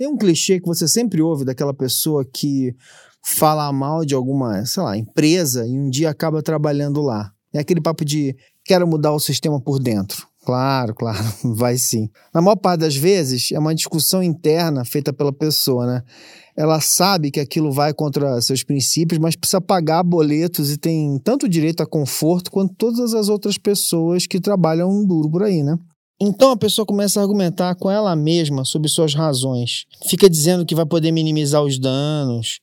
Tem um clichê que você sempre ouve daquela pessoa que fala mal de alguma, sei lá, empresa e um dia acaba trabalhando lá. É aquele papo de quero mudar o sistema por dentro. Claro, claro, vai sim. Na maior parte das vezes é uma discussão interna feita pela pessoa, né? Ela sabe que aquilo vai contra seus princípios, mas precisa pagar boletos e tem tanto direito a conforto quanto todas as outras pessoas que trabalham duro por aí, né? Então a pessoa começa a argumentar com ela mesma sobre suas razões. Fica dizendo que vai poder minimizar os danos,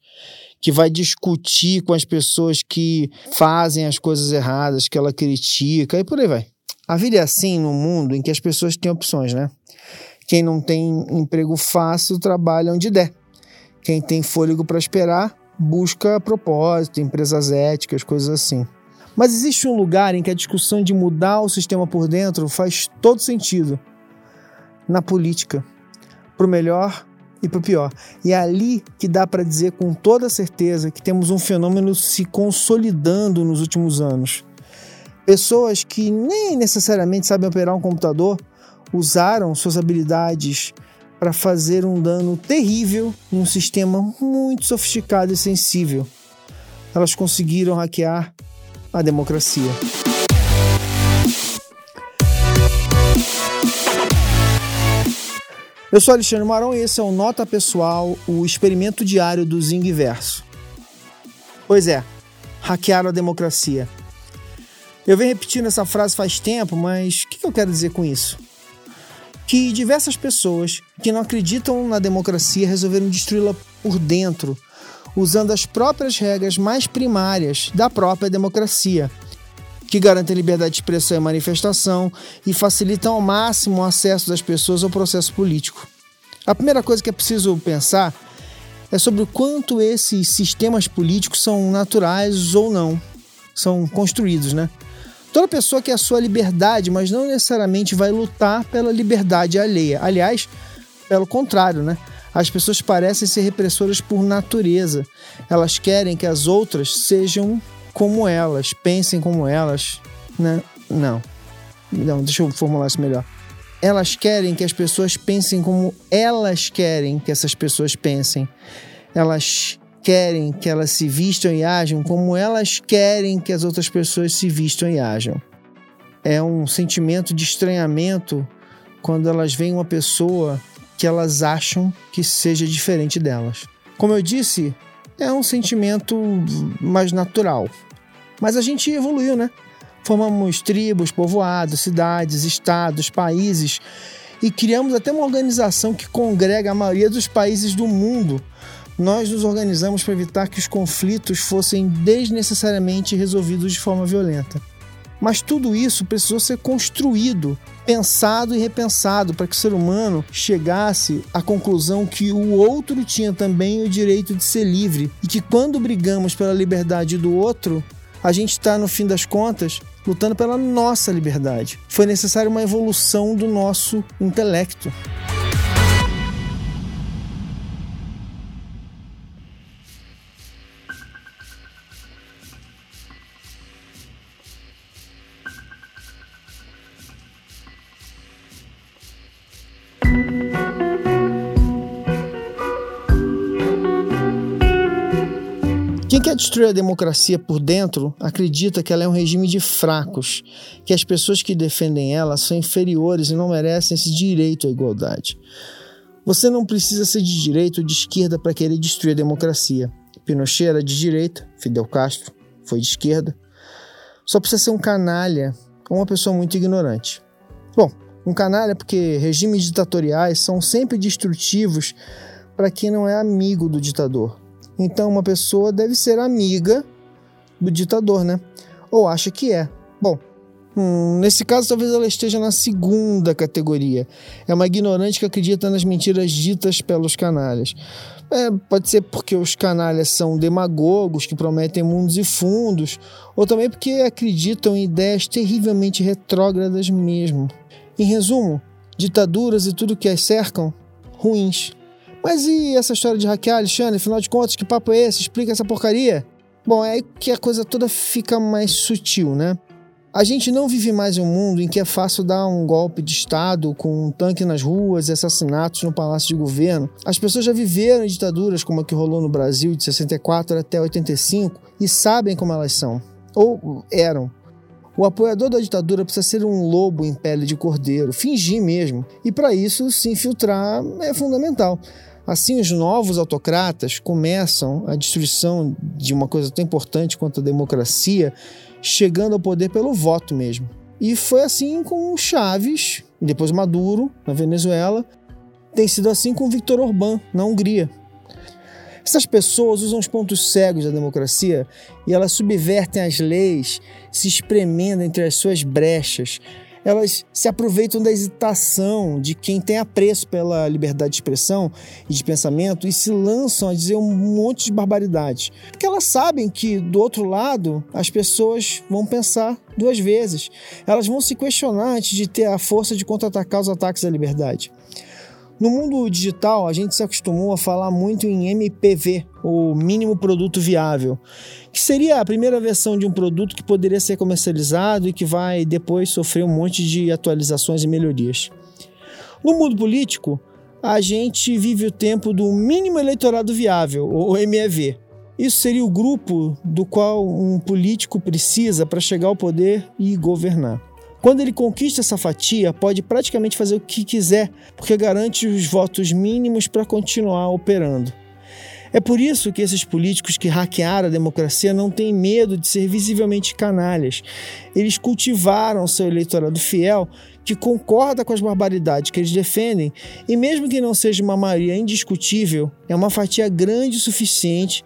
que vai discutir com as pessoas que fazem as coisas erradas, que ela critica, e por aí vai. A vida é assim no mundo em que as pessoas têm opções, né? Quem não tem emprego fácil trabalha onde der. Quem tem fôlego para esperar busca propósito, empresas éticas, coisas assim. Mas existe um lugar em que a discussão de mudar o sistema por dentro faz todo sentido. Na política. Para o melhor e para o pior. E é ali que dá para dizer com toda certeza que temos um fenômeno se consolidando nos últimos anos. Pessoas que nem necessariamente sabem operar um computador usaram suas habilidades para fazer um dano terrível em um sistema muito sofisticado e sensível. Elas conseguiram hackear democracia. Eu sou Alexandre Marão e esse é o Nota Pessoal, o experimento diário do Zing Verso. Pois é, hackearam a democracia. Eu venho repetindo essa frase faz tempo, mas o que eu quero dizer com isso? Que diversas pessoas que não acreditam na democracia resolveram destruí-la por dentro usando as próprias regras mais primárias da própria democracia, que garantem liberdade de expressão e manifestação e facilitam ao máximo o acesso das pessoas ao processo político. A primeira coisa que é preciso pensar é sobre o quanto esses sistemas políticos são naturais ou não, são construídos, né? Toda pessoa quer a sua liberdade, mas não necessariamente vai lutar pela liberdade alheia. Aliás, pelo contrário, né? As pessoas parecem ser repressoras por natureza. Elas querem que as outras sejam como elas, pensem como elas, né? Não. Não, deixa eu formular isso melhor. Elas querem que as pessoas pensem como elas querem que essas pessoas pensem. Elas querem que elas se vistam e ajam como elas querem que as outras pessoas se vistam e ajam. É um sentimento de estranhamento quando elas veem uma pessoa que elas acham que seja diferente delas. Como eu disse, é um sentimento mais natural. Mas a gente evoluiu, né? Formamos tribos, povoados, cidades, estados, países e criamos até uma organização que congrega a maioria dos países do mundo. Nós nos organizamos para evitar que os conflitos fossem desnecessariamente resolvidos de forma violenta. Mas tudo isso precisou ser construído, pensado e repensado para que o ser humano chegasse à conclusão que o outro tinha também o direito de ser livre e que quando brigamos pela liberdade do outro, a gente está, no fim das contas, lutando pela nossa liberdade. Foi necessária uma evolução do nosso intelecto. Quer destruir a democracia por dentro acredita que ela é um regime de fracos, que as pessoas que defendem ela são inferiores e não merecem esse direito à igualdade. Você não precisa ser de direita ou de esquerda para querer destruir a democracia. Pinochet era de direita, Fidel Castro foi de esquerda. Só precisa ser um canalha ou uma pessoa muito ignorante. Bom, um canalha porque regimes ditatoriais são sempre destrutivos para quem não é amigo do ditador. Então, uma pessoa deve ser amiga do ditador, né? Ou acha que é. Bom, hum, nesse caso, talvez ela esteja na segunda categoria. É uma ignorante que acredita nas mentiras ditas pelos canalhas. É, pode ser porque os canalhas são demagogos que prometem mundos e fundos, ou também porque acreditam em ideias terrivelmente retrógradas mesmo. Em resumo, ditaduras e tudo que as cercam, ruins. Mas e essa história de hackear, Alexandre? Afinal de contas, que papo é esse? Explica essa porcaria. Bom, é aí que a coisa toda fica mais sutil, né? A gente não vive mais em um mundo em que é fácil dar um golpe de Estado com um tanque nas ruas e assassinatos no palácio de governo. As pessoas já viveram em ditaduras como a que rolou no Brasil de 64 até 85 e sabem como elas são, ou eram. O apoiador da ditadura precisa ser um lobo em pele de cordeiro, fingir mesmo, e para isso se infiltrar é fundamental. Assim, os novos autocratas começam a destruição de uma coisa tão importante quanto a democracia, chegando ao poder pelo voto mesmo. E foi assim com Chaves, e depois Maduro, na Venezuela. Tem sido assim com Viktor Orbán, na Hungria. Essas pessoas usam os pontos cegos da democracia e elas subvertem as leis, se espremendo entre as suas brechas, elas se aproveitam da hesitação de quem tem apreço pela liberdade de expressão e de pensamento e se lançam a dizer um monte de barbaridades. Porque elas sabem que, do outro lado, as pessoas vão pensar duas vezes. Elas vão se questionar antes de ter a força de contra-atacar os ataques à liberdade. No mundo digital, a gente se acostumou a falar muito em MPV, o mínimo produto viável, que seria a primeira versão de um produto que poderia ser comercializado e que vai depois sofrer um monte de atualizações e melhorias. No mundo político, a gente vive o tempo do mínimo eleitorado viável, ou MEV. Isso seria o grupo do qual um político precisa para chegar ao poder e governar. Quando ele conquista essa fatia, pode praticamente fazer o que quiser, porque garante os votos mínimos para continuar operando. É por isso que esses políticos que hackearam a democracia não têm medo de ser visivelmente canalhas. Eles cultivaram seu eleitorado fiel que concorda com as barbaridades que eles defendem, e mesmo que não seja uma maioria indiscutível, é uma fatia grande o suficiente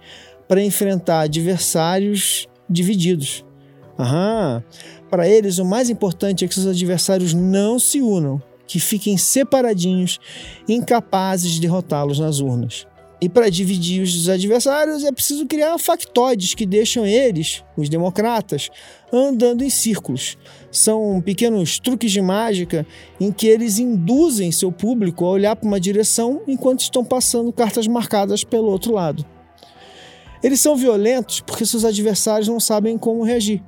para enfrentar adversários divididos. Aham, para eles, o mais importante é que seus adversários não se unam, que fiquem separadinhos, incapazes de derrotá-los nas urnas. E para dividir os adversários é preciso criar factoides que deixam eles, os democratas, andando em círculos. São pequenos truques de mágica em que eles induzem seu público a olhar para uma direção enquanto estão passando cartas marcadas pelo outro lado. Eles são violentos porque seus adversários não sabem como reagir.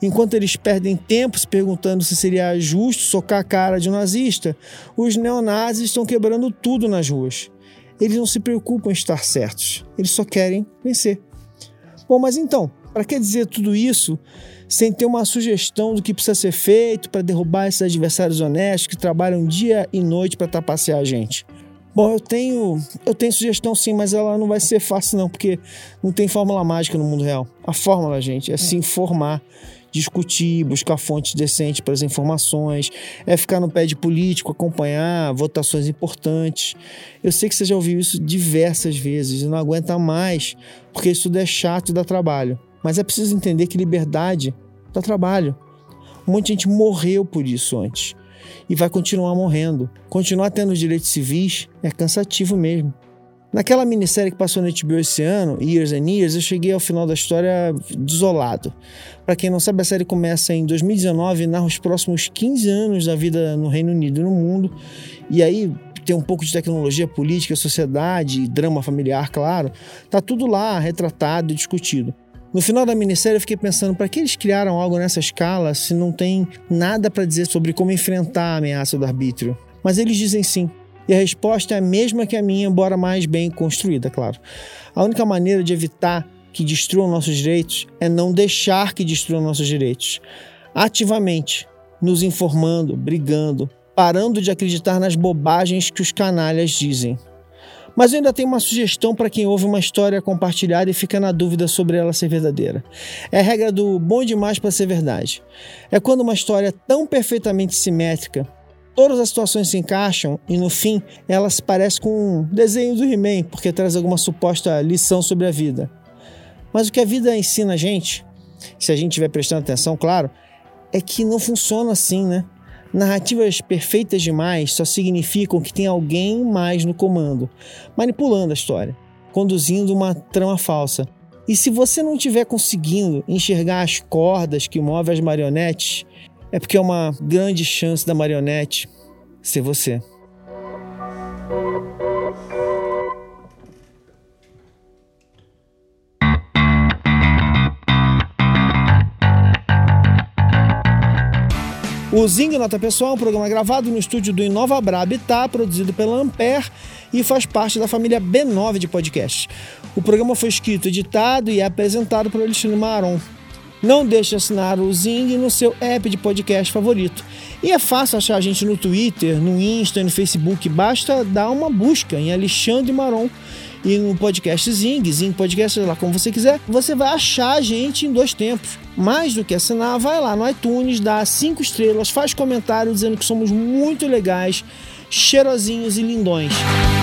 Enquanto eles perdem tempo se perguntando se seria justo socar a cara de um nazista, os neonazis estão quebrando tudo nas ruas. Eles não se preocupam em estar certos, eles só querem vencer. Bom, mas então, para que dizer tudo isso sem ter uma sugestão do que precisa ser feito para derrubar esses adversários honestos que trabalham dia e noite para trapacear a gente? Bom, eu tenho, eu tenho sugestão sim, mas ela não vai ser fácil não, porque não tem fórmula mágica no mundo real. A fórmula, gente, é se informar, discutir, buscar fontes decentes para as informações, é ficar no pé de político, acompanhar votações importantes. Eu sei que você já ouviu isso diversas vezes e não aguenta mais, porque isso tudo é chato e dá trabalho. Mas é preciso entender que liberdade dá trabalho. Um monte de gente morreu por isso antes e vai continuar morrendo. Continuar tendo direitos civis é cansativo mesmo. Naquela minissérie que passou no HBO esse ano, Years and Years, eu cheguei ao final da história desolado. Para quem não sabe, a série começa em 2019 e narra os próximos 15 anos da vida no Reino Unido e no mundo. E aí tem um pouco de tecnologia, política, sociedade, drama familiar, claro. Tá tudo lá retratado e discutido. No final da minissérie eu fiquei pensando para que eles criaram algo nessa escala se não tem nada para dizer sobre como enfrentar a ameaça do arbítrio. Mas eles dizem sim. E a resposta é a mesma que a minha, embora mais bem construída, claro. A única maneira de evitar que destruam nossos direitos é não deixar que destruam nossos direitos. Ativamente, nos informando, brigando, parando de acreditar nas bobagens que os canalhas dizem. Mas eu ainda tenho uma sugestão para quem ouve uma história compartilhada e fica na dúvida sobre ela ser verdadeira. É a regra do bom demais para ser verdade. É quando uma história é tão perfeitamente simétrica, todas as situações se encaixam e no fim ela se parece com um desenho do He-Man, porque traz alguma suposta lição sobre a vida. Mas o que a vida ensina a gente, se a gente estiver prestando atenção, claro, é que não funciona assim, né? Narrativas perfeitas demais só significam que tem alguém mais no comando, manipulando a história, conduzindo uma trama falsa. E se você não estiver conseguindo enxergar as cordas que movem as marionetes, é porque é uma grande chance da marionete ser você. O Zing Nota Pessoal é um programa gravado no estúdio do Inova Bra Habitat, produzido pela Ampere e faz parte da família B9 de podcasts. O programa foi escrito, editado e apresentado por Alexandre Maron. Não deixe de assinar o Zing no seu app de podcast favorito. E é fácil achar a gente no Twitter, no Insta, no Facebook. Basta dar uma busca em Alexandre Maron e no podcast Zing, Zing Podcast, lá como você quiser, você vai achar a gente em dois tempos. Mais do que assinar, vai lá no iTunes, dá cinco estrelas, faz comentário dizendo que somos muito legais, cheirosinhos e lindões.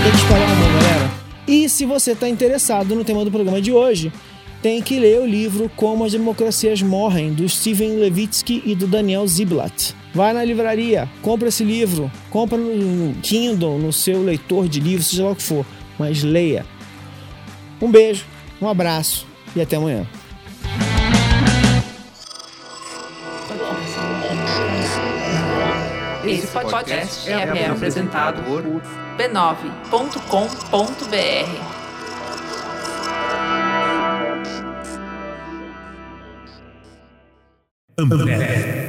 Tem que amor, galera. E se você está interessado no tema do programa de hoje, tem que ler o livro Como as Democracias Morrem, do Steven Levitsky e do Daniel Ziblatt. Vai na livraria, compra esse livro, compra no Kindle, no seu leitor de livros, seja lá o que for, mas leia. Um beijo, um abraço e até amanhã. Esse podcast é apresentado por b9.com.br. Ambev.